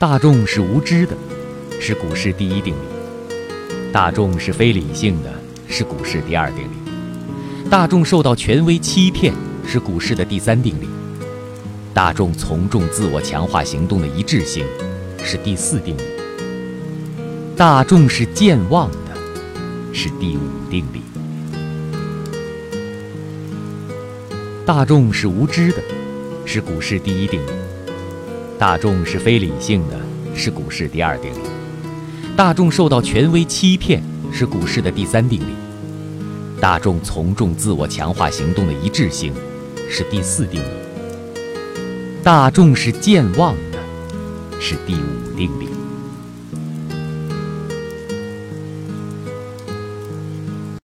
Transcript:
大众是无知的，是股市第一定理；大众是非理性的，是股市第二定理；大众受到权威欺骗，是股市的第三定理；大众从众自我强化行动的一致性，是第四定理；大众是健忘的，是第五定理；大众是无知的，是股市第一定理。大众是非理性的，是股市第二定理；大众受到权威欺骗，是股市的第三定理；大众从众自我强化行动的一致性，是第四定理；大众是健忘的，是第五